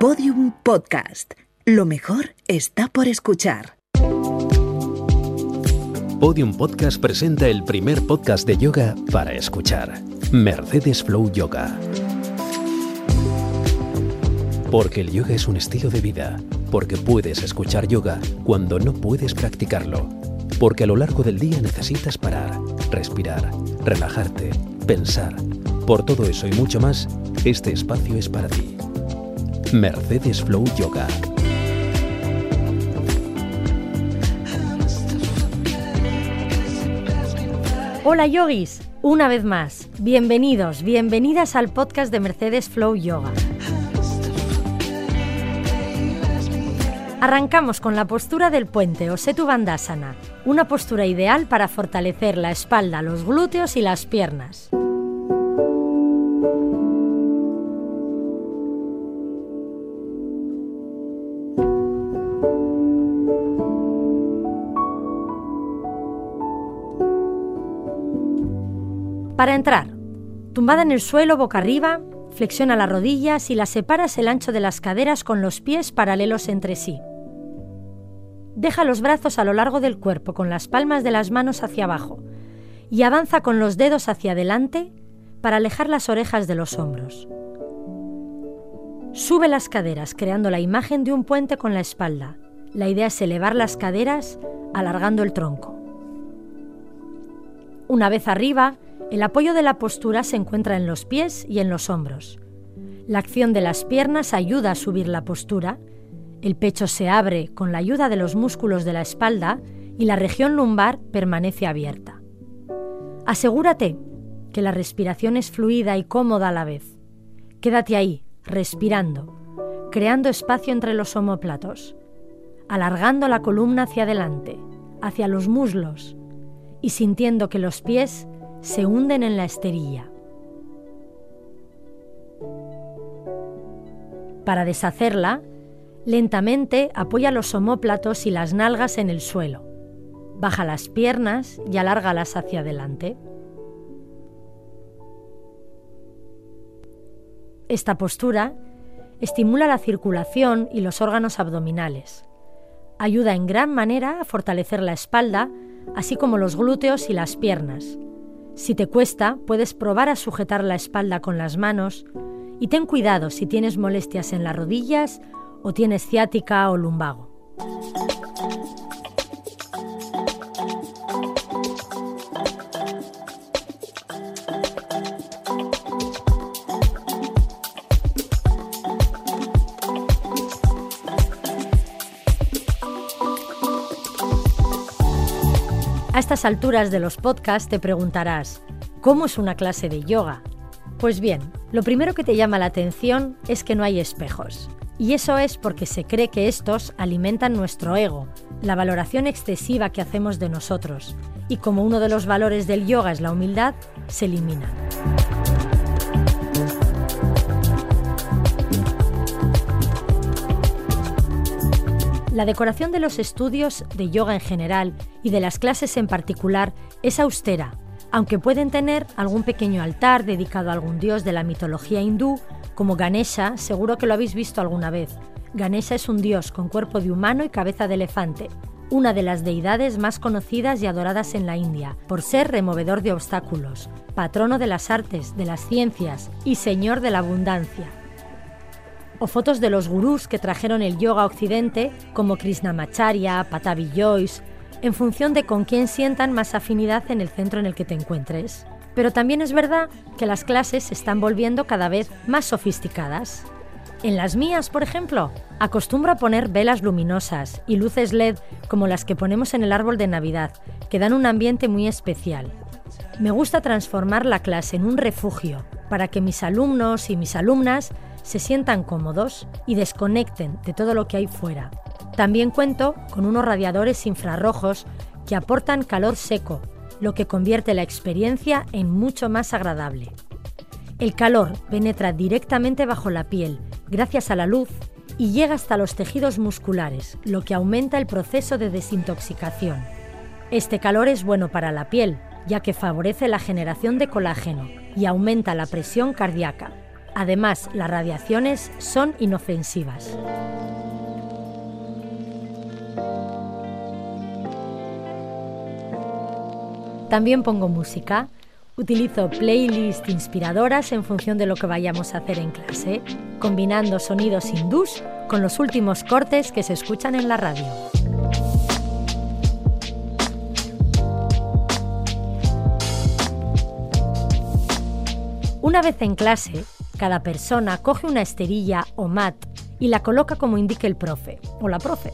Podium Podcast. Lo mejor está por escuchar. Podium Podcast presenta el primer podcast de yoga para escuchar. Mercedes Flow Yoga. Porque el yoga es un estilo de vida. Porque puedes escuchar yoga cuando no puedes practicarlo. Porque a lo largo del día necesitas parar, respirar, relajarte, pensar. Por todo eso y mucho más, este espacio es para ti. Mercedes Flow Yoga. Hola yogis, una vez más, bienvenidos, bienvenidas al podcast de Mercedes Flow Yoga. Arrancamos con la postura del puente o Setu Bandhasana, una postura ideal para fortalecer la espalda, los glúteos y las piernas. Para entrar, tumbada en el suelo boca arriba, flexiona las rodillas y las separas el ancho de las caderas con los pies paralelos entre sí. Deja los brazos a lo largo del cuerpo con las palmas de las manos hacia abajo y avanza con los dedos hacia adelante para alejar las orejas de los hombros. Sube las caderas creando la imagen de un puente con la espalda. La idea es elevar las caderas alargando el tronco. Una vez arriba, el apoyo de la postura se encuentra en los pies y en los hombros. La acción de las piernas ayuda a subir la postura, el pecho se abre con la ayuda de los músculos de la espalda y la región lumbar permanece abierta. Asegúrate que la respiración es fluida y cómoda a la vez. Quédate ahí, respirando, creando espacio entre los omóplatos, alargando la columna hacia adelante, hacia los muslos y sintiendo que los pies se hunden en la esterilla. Para deshacerla, lentamente apoya los omóplatos y las nalgas en el suelo. Baja las piernas y alárgalas hacia adelante. Esta postura estimula la circulación y los órganos abdominales. Ayuda en gran manera a fortalecer la espalda, así como los glúteos y las piernas, si te cuesta, puedes probar a sujetar la espalda con las manos y ten cuidado si tienes molestias en las rodillas o tienes ciática o lumbago. A estas alturas de los podcasts te preguntarás, ¿cómo es una clase de yoga? Pues bien, lo primero que te llama la atención es que no hay espejos. Y eso es porque se cree que estos alimentan nuestro ego, la valoración excesiva que hacemos de nosotros. Y como uno de los valores del yoga es la humildad, se elimina. La decoración de los estudios de yoga en general y de las clases en particular es austera, aunque pueden tener algún pequeño altar dedicado a algún dios de la mitología hindú, como Ganesha, seguro que lo habéis visto alguna vez. Ganesha es un dios con cuerpo de humano y cabeza de elefante, una de las deidades más conocidas y adoradas en la India, por ser removedor de obstáculos, patrono de las artes, de las ciencias y señor de la abundancia o fotos de los gurús que trajeron el yoga a Occidente, como Krishnamacharya, Patabi Joyce, en función de con quién sientan más afinidad en el centro en el que te encuentres. Pero también es verdad que las clases se están volviendo cada vez más sofisticadas. En las mías, por ejemplo, acostumbro a poner velas luminosas y luces LED como las que ponemos en el árbol de Navidad, que dan un ambiente muy especial. Me gusta transformar la clase en un refugio para que mis alumnos y mis alumnas se sientan cómodos y desconecten de todo lo que hay fuera. También cuento con unos radiadores infrarrojos que aportan calor seco, lo que convierte la experiencia en mucho más agradable. El calor penetra directamente bajo la piel gracias a la luz y llega hasta los tejidos musculares, lo que aumenta el proceso de desintoxicación. Este calor es bueno para la piel, ya que favorece la generación de colágeno y aumenta la presión cardíaca, Además, las radiaciones son inofensivas. También pongo música. Utilizo playlists inspiradoras en función de lo que vayamos a hacer en clase, combinando sonidos hindús con los últimos cortes que se escuchan en la radio. Una vez en clase, cada persona coge una esterilla o mat y la coloca como indique el profe o la profe.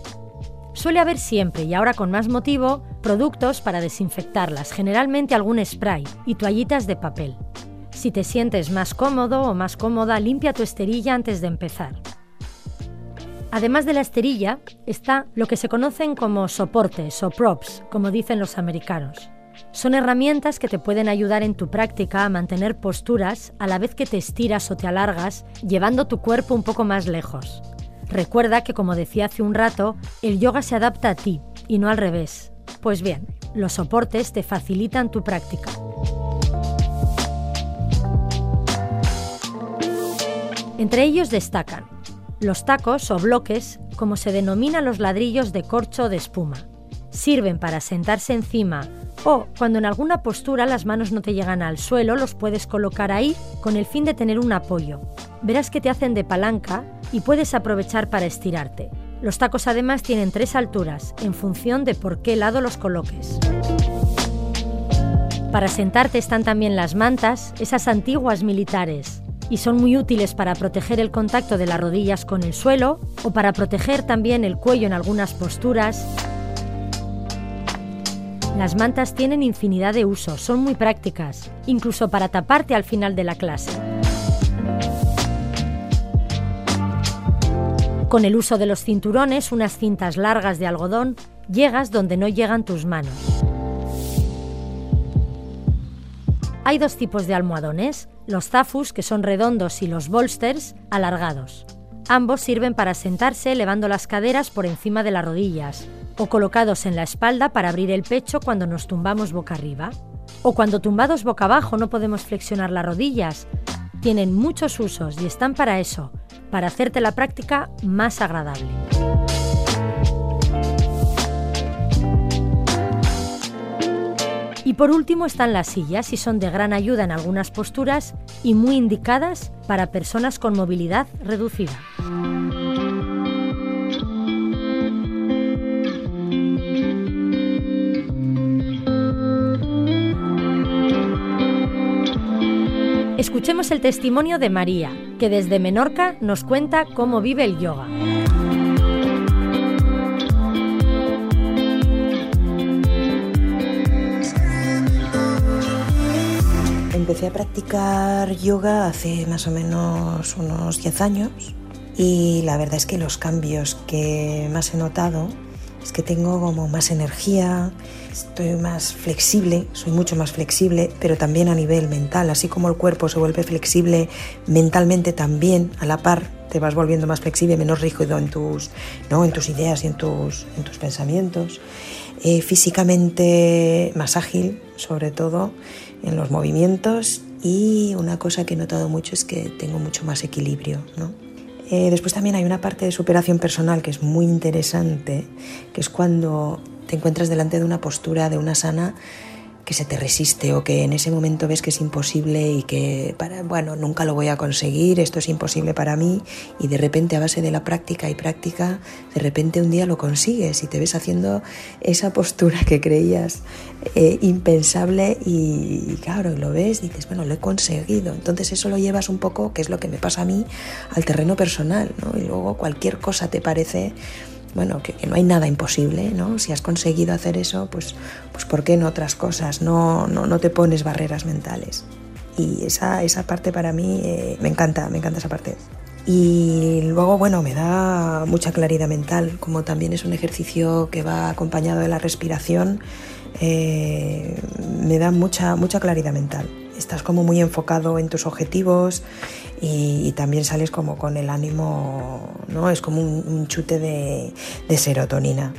Suele haber siempre, y ahora con más motivo, productos para desinfectarlas, generalmente algún spray y toallitas de papel. Si te sientes más cómodo o más cómoda, limpia tu esterilla antes de empezar. Además de la esterilla, está lo que se conocen como soportes o props, como dicen los americanos. Son herramientas que te pueden ayudar en tu práctica a mantener posturas a la vez que te estiras o te alargas, llevando tu cuerpo un poco más lejos. Recuerda que, como decía hace un rato, el yoga se adapta a ti y no al revés. Pues bien, los soportes te facilitan tu práctica. Entre ellos destacan los tacos o bloques, como se denominan los ladrillos de corcho o de espuma. Sirven para sentarse encima o, cuando en alguna postura las manos no te llegan al suelo, los puedes colocar ahí con el fin de tener un apoyo. Verás que te hacen de palanca y puedes aprovechar para estirarte. Los tacos además tienen tres alturas, en función de por qué lado los coloques. Para sentarte están también las mantas, esas antiguas militares, y son muy útiles para proteger el contacto de las rodillas con el suelo o para proteger también el cuello en algunas posturas las mantas tienen infinidad de usos, son muy prácticas, incluso para taparte al final de la clase. Con el uso de los cinturones, unas cintas largas de algodón, llegas donde no llegan tus manos. Hay dos tipos de almohadones, los zafus, que son redondos, y los bolsters, alargados. Ambos sirven para sentarse elevando las caderas por encima de las rodillas, o colocados en la espalda para abrir el pecho cuando nos tumbamos boca arriba, o cuando tumbados boca abajo no podemos flexionar las rodillas. Tienen muchos usos y están para eso, para hacerte la práctica más agradable. Y por último están las sillas y son de gran ayuda en algunas posturas y muy indicadas para personas con movilidad reducida. Escuchemos el testimonio de María, que desde Menorca nos cuenta cómo vive el yoga. Empecé a practicar yoga hace más o menos unos 10 años y la verdad es que los cambios que más he notado es que tengo como más energía, estoy más flexible, soy mucho más flexible, pero también a nivel mental, así como el cuerpo se vuelve flexible mentalmente también a la par te vas volviendo más flexible, menos rígido en tus, ¿no? en tus ideas y en tus, en tus pensamientos. Eh, físicamente más ágil, sobre todo en los movimientos y una cosa que he notado mucho es que tengo mucho más equilibrio. ¿no? Eh, después también hay una parte de superación personal que es muy interesante, que es cuando te encuentras delante de una postura, de una sana que se te resiste o que en ese momento ves que es imposible y que, para, bueno, nunca lo voy a conseguir, esto es imposible para mí y de repente a base de la práctica y práctica, de repente un día lo consigues y te ves haciendo esa postura que creías eh, impensable y, claro, lo ves y dices, bueno, lo he conseguido. Entonces eso lo llevas un poco, que es lo que me pasa a mí, al terreno personal. Y luego cualquier cosa te parece bueno, que, no hay nada imposible, ¿no? Si has conseguido hacer eso, pues, pues ¿por qué no otras cosas? No, no, no te pones barreras mentales. Y esa, esa parte para mí eh, me encanta, me encanta esa parte. Y luego, bueno, me da mucha claridad mental, como también es un ejercicio que va acompañado de la respiración, eh, me da mucha, mucha claridad mental. Estás como muy enfocado en tus objetivos y, también sales como con el ánimo, ¿no? Es como un, chute de, serotonina.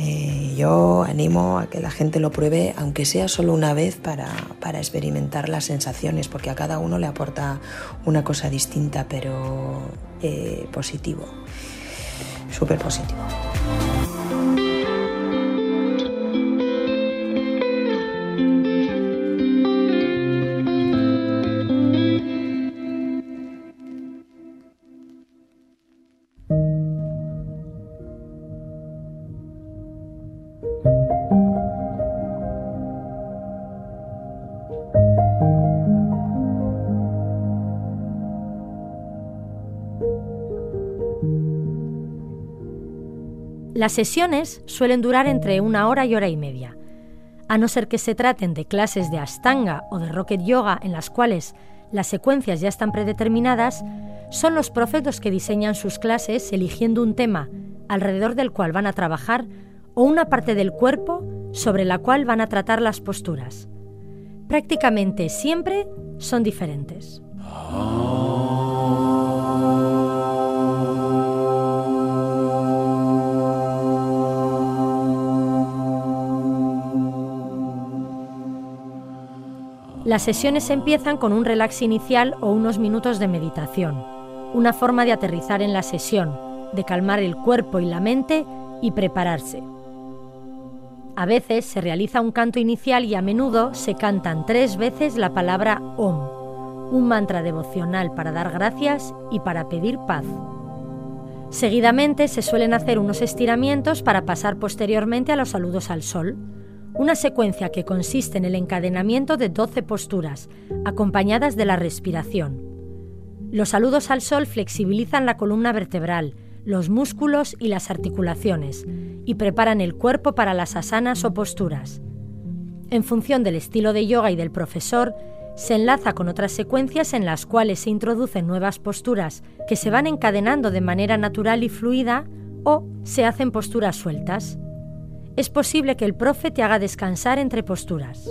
Eh, yo animo a que la gente lo pruebe, aunque sea solo una vez, para, para experimentar las sensaciones, porque a cada uno le aporta una cosa distinta, pero eh, positivo, súper positivo. Las sesiones suelen durar entre una hora y hora y media. A no ser que se traten de clases de Ashtanga o de Rocket Yoga en las cuales las secuencias ya están predeterminadas, son los profetos que diseñan sus clases eligiendo un tema alrededor del cual van a trabajar o una parte del cuerpo sobre la cual van a tratar las posturas. Prácticamente siempre son diferentes. Las sesiones empiezan con un relax inicial o unos minutos de meditación, una forma de aterrizar en la sesión, de calmar el cuerpo y la mente y prepararse. A veces se realiza un canto inicial y a menudo se cantan tres veces la palabra Om, un mantra devocional para dar gracias y para pedir paz. Seguidamente se suelen hacer unos estiramientos para pasar posteriormente a los saludos al sol, una secuencia que consiste en el encadenamiento de 12 posturas, acompañadas de la respiración. Los saludos al sol flexibilizan la columna vertebral, los músculos y las articulaciones, y preparan el cuerpo para las asanas o posturas. En función del estilo de yoga y del profesor, se enlaza con otras secuencias en las cuales se introducen nuevas posturas que se van encadenando de manera natural y fluida o se hacen posturas sueltas es posible que el profe te haga descansar entre posturas.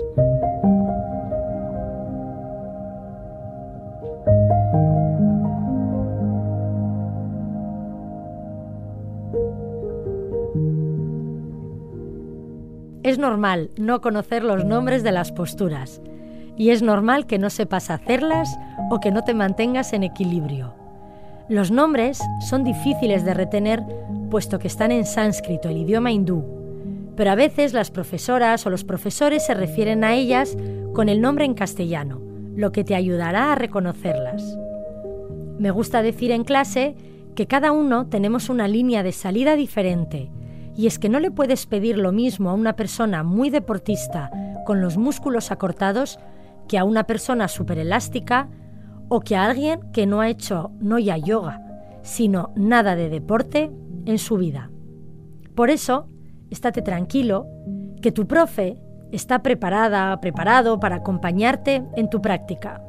Es normal no conocer los nombres de las posturas y es normal que no sepas hacerlas o que no te mantengas en equilibrio. Los nombres son difíciles de retener puesto que están en sánscrito, el idioma hindú, pero a veces las profesoras o los profesores se refieren a ellas con el nombre en castellano, lo que te ayudará a reconocerlas. Me gusta decir en clase que cada uno tenemos una línea de salida diferente, y es que no le puedes pedir lo mismo a una persona muy deportista con los músculos acortados que a una persona elástica o que a alguien que no ha hecho no ya yoga, sino nada de deporte en su vida. Por eso, estate tranquilo, que tu profe está preparada, preparado para acompañarte en tu práctica.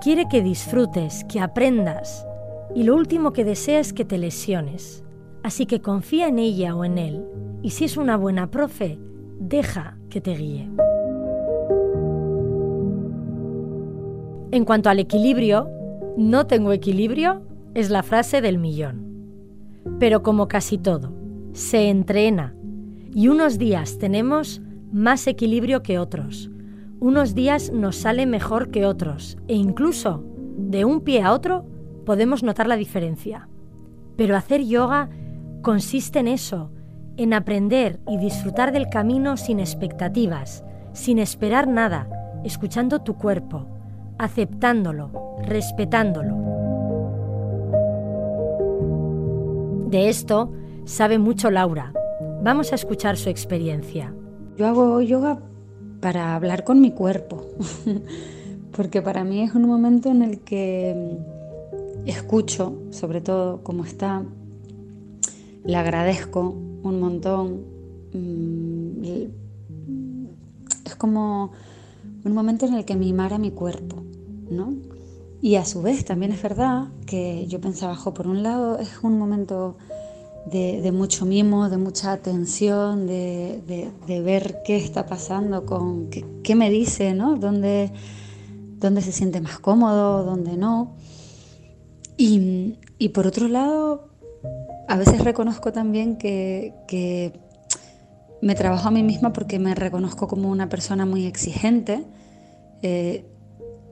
Quiere que disfrutes, que aprendas y lo último que desea es que te lesiones. Así que confía en ella o en él y si es una buena profe, deja que te guíe. En cuanto al equilibrio, no tengo equilibrio es la frase del millón. Pero como casi todo, se entrena, y unos días tenemos más equilibrio que otros. Unos días nos sale mejor que otros e incluso de un pie a otro podemos notar la diferencia. Pero hacer yoga consiste en eso, en aprender y disfrutar del camino sin expectativas, sin esperar nada, escuchando tu cuerpo, aceptándolo, respetándolo. De esto sabe mucho Laura, Vamos a escuchar su experiencia. Yo hago yoga para hablar con mi cuerpo, porque para mí es un momento en el que escucho, sobre todo cómo está, le agradezco un montón. Mm, es como un momento en el que mimara mi cuerpo, ¿no? Y a su vez también es verdad que yo pensaba, por un lado es un momento de, mucho mimo, de mucha atención, de, ver qué está pasando, con qué, me dice, ¿no? Dónde, dónde, se siente más cómodo, dónde no. Y, por otro lado, a veces reconozco también que, me trabajo a mí misma porque me reconozco como una persona muy exigente. Eh,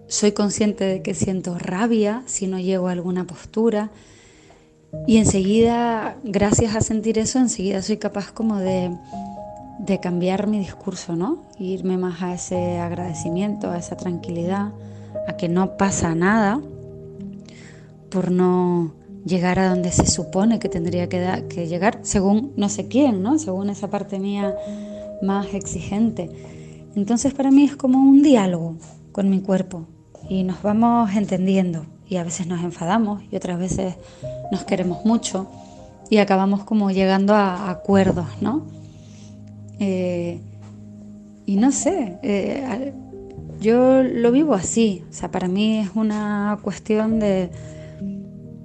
soy consciente de que siento rabia si no llego a alguna postura. Y enseguida, gracias a sentir eso, enseguida soy capaz como de, de cambiar mi discurso, ¿no? Irme más a ese agradecimiento, a esa tranquilidad, a que no pasa nada por no llegar a donde se supone que tendría que, que llegar, según no sé quién, ¿no? Según esa parte mía más exigente. Entonces para mí es como un diálogo con mi cuerpo y nos vamos entendiendo y a veces nos enfadamos y otras veces nos queremos mucho y acabamos como llegando a acuerdos, ¿no? Eh, y no sé, eh, yo lo vivo así, o sea, para mí es una cuestión de,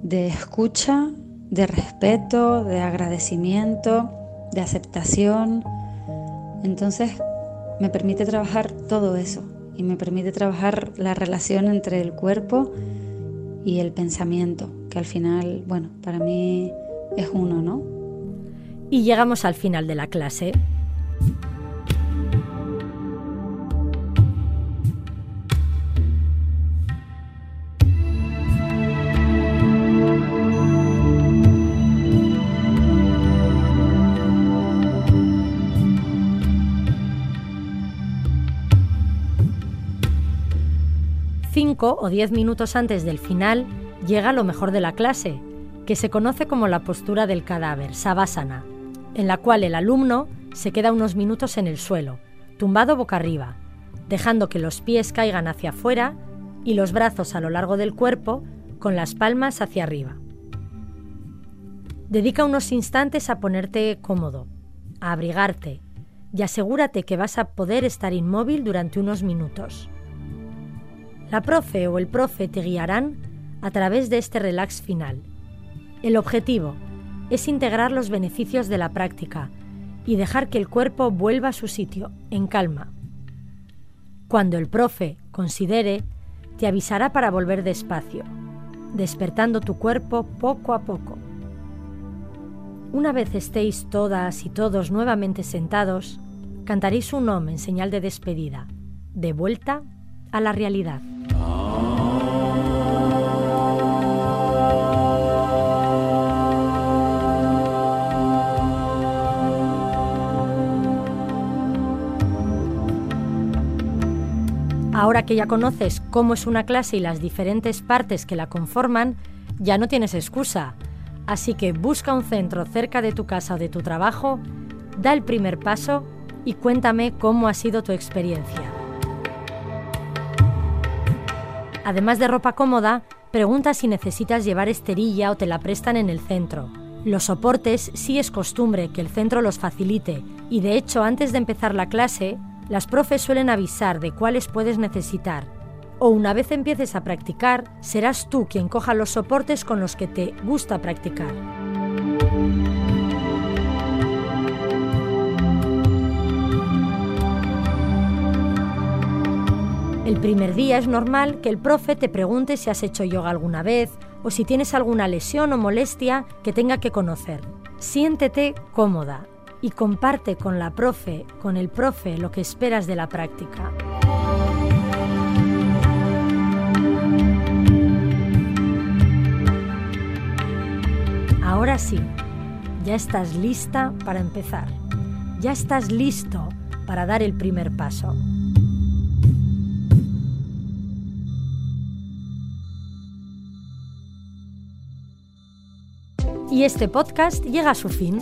de escucha, de respeto, de agradecimiento, de aceptación. Entonces me permite trabajar todo eso y me permite trabajar la relación entre el cuerpo y el pensamiento, que al final, bueno, para mí es uno, ¿no? Y llegamos al final de la clase. O diez minutos antes del final llega lo mejor de la clase, que se conoce como la postura del cadáver, savasana, en la cual el alumno se queda unos minutos en el suelo, tumbado boca arriba, dejando que los pies caigan hacia afuera y los brazos a lo largo del cuerpo con las palmas hacia arriba. Dedica unos instantes a ponerte cómodo, a abrigarte y asegúrate que vas a poder estar inmóvil durante unos minutos. La profe o el profe te guiarán a través de este relax final. El objetivo es integrar los beneficios de la práctica y dejar que el cuerpo vuelva a su sitio, en calma. Cuando el profe considere, te avisará para volver despacio, despertando tu cuerpo poco a poco. Una vez estéis todas y todos nuevamente sentados, cantaréis un om en señal de despedida, de vuelta a la realidad. Ahora que ya conoces cómo es una clase y las diferentes partes que la conforman, ya no tienes excusa. Así que busca un centro cerca de tu casa o de tu trabajo, da el primer paso y cuéntame cómo ha sido tu experiencia. Además de ropa cómoda, pregunta si necesitas llevar esterilla o te la prestan en el centro. Los soportes sí es costumbre que el centro los facilite y de hecho antes de empezar la clase las profes suelen avisar de cuáles puedes necesitar. O una vez empieces a practicar, serás tú quien coja los soportes con los que te gusta practicar. El primer día es normal que el profe te pregunte si has hecho yoga alguna vez o si tienes alguna lesión o molestia que tenga que conocer. Siéntete cómoda, y comparte con la profe, con el profe, lo que esperas de la práctica. Ahora sí, ya estás lista para empezar. Ya estás listo para dar el primer paso. Y este podcast llega a su fin.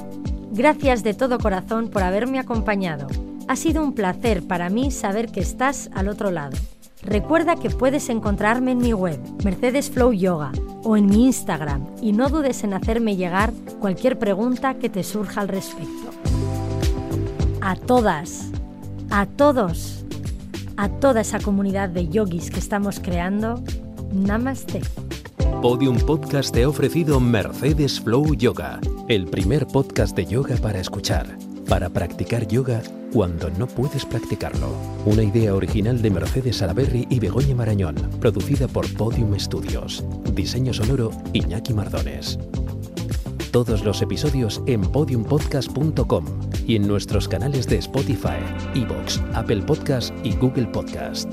Gracias de todo corazón por haberme acompañado. Ha sido un placer para mí saber que estás al otro lado. Recuerda que puedes encontrarme en mi web, Mercedes Flow Yoga, o en mi Instagram, y no dudes en hacerme llegar cualquier pregunta que te surja al respecto. A todas, a todos, a toda esa comunidad de yogis que estamos creando, Namaste. Podium Podcast te ha ofrecido Mercedes Flow Yoga, el primer podcast de yoga para escuchar, para practicar yoga cuando no puedes practicarlo. Una idea original de Mercedes Salaberry y Begoña Marañón, producida por Podium Studios. Diseño sonoro Iñaki Mardones. Todos los episodios en podiumpodcast.com y en nuestros canales de Spotify, Evox, Apple Podcast y Google Podcast.